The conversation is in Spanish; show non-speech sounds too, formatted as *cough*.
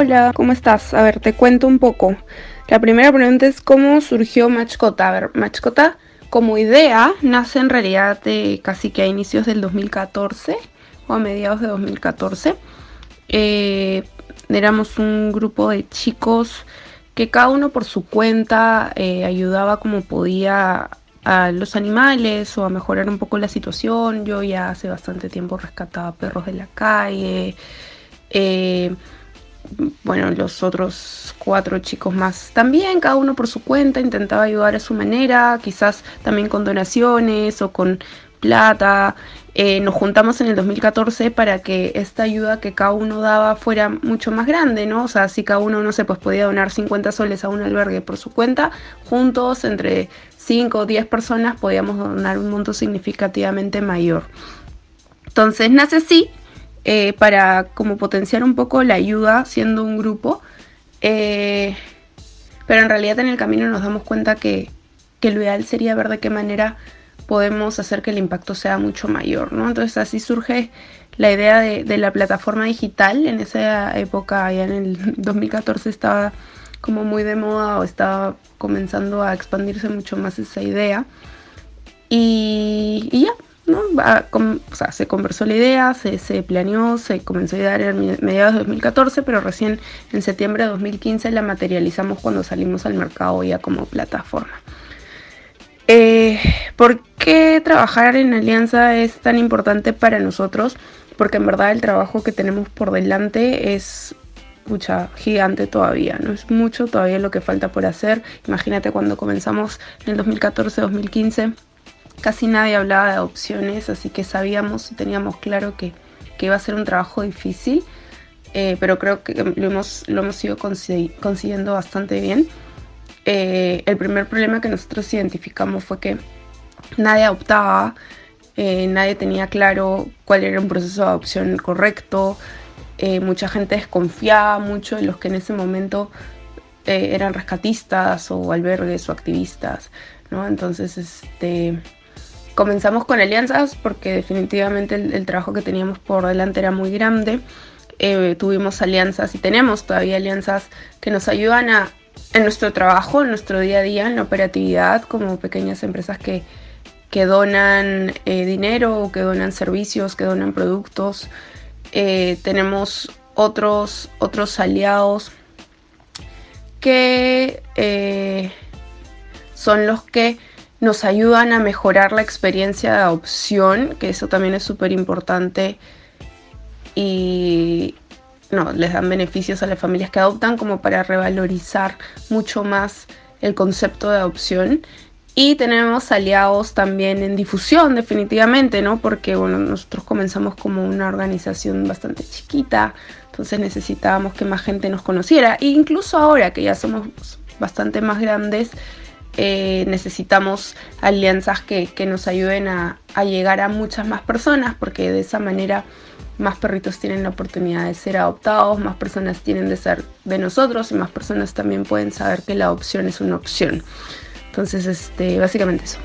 Hola, ¿cómo estás? A ver, te cuento un poco. La primera pregunta es cómo surgió Machcota. A ver, Machcota como idea nace en realidad casi que a inicios del 2014 o a mediados de 2014. Eh, éramos un grupo de chicos que cada uno por su cuenta eh, ayudaba como podía a los animales o a mejorar un poco la situación. Yo ya hace bastante tiempo rescataba perros de la calle. Eh, bueno, los otros cuatro chicos más también, cada uno por su cuenta, intentaba ayudar a su manera, quizás también con donaciones o con plata. Eh, nos juntamos en el 2014 para que esta ayuda que cada uno daba fuera mucho más grande, ¿no? O sea, si cada uno, no sé, pues podía donar 50 soles a un albergue por su cuenta, juntos, entre 5 o 10 personas, podíamos donar un monto significativamente mayor. Entonces nace así eh, para como potenciar un poco la ayuda siendo un grupo. Eh, pero en realidad en el camino nos damos cuenta que, que, lo ideal sería ver de qué manera podemos hacer que el impacto sea mucho mayor, ¿no? Entonces así surge la idea de, de la plataforma digital. En esa época, ya en el *laughs* 2014, estaba como muy de moda o estaba comenzando a expandirse mucho más esa idea. Y, y ya, se conversó la idea, se, planeó, se comenzó a dar en mediados de 2014, pero recién en septiembre de 2015 la materializamos cuando salimos al mercado ya como plataforma. Eh, ¿Por qué trabajar en alianza es tan importante para nosotros? Porque en verdad el trabajo que tenemos por delante es mucha gigante todavía, no es mucho todavía lo que falta por hacer. Imagínate cuando comenzamos en el 2014-2015 casi nadie hablaba de adopciones, así que sabíamos y teníamos claro que, iba a ser un trabajo difícil, eh, pero creo que lo hemos, lo hemos ido consiguiendo bastante bien. Eh, el primer problema que nosotros identificamos fue que nadie adoptaba, eh, nadie tenía claro cuál era un proceso de adopción correcto, mucha gente desconfiaba mucho de los que en ese momento eran rescatistas o albergues o activistas, ¿no? Entonces, este comenzamos con alianzas porque definitivamente el, trabajo que teníamos por delante era muy grande. Eh, tuvimos alianzas y tenemos todavía alianzas que nos ayudan a, en nuestro trabajo, en nuestro día a día, en la operatividad, como pequeñas empresas que, que donan eh, dinero que donan servicios, que donan productos. Eh, tenemos otros, otros aliados que son los que nos ayudan a mejorar la experiencia de adopción, que eso también es súper importante. Y no, les dan beneficios a las familias que adoptan como para revalorizar mucho más el concepto de adopción. Y tenemos aliados también en difusión, definitivamente, ¿no? Porque, bueno, nosotros comenzamos como una organización bastante chiquita, entonces necesitábamos que más gente nos conociera. E incluso ahora que ya somos bastante más grandes, eh, necesitamos alianzas que, nos ayuden a, llegar a muchas más personas, porque de esa manera más perritos tienen la oportunidad de ser adoptados, más personas tienen de ser de nosotros y más personas también pueden saber que la adopción es una opción. Entonces, este, básicamente eso.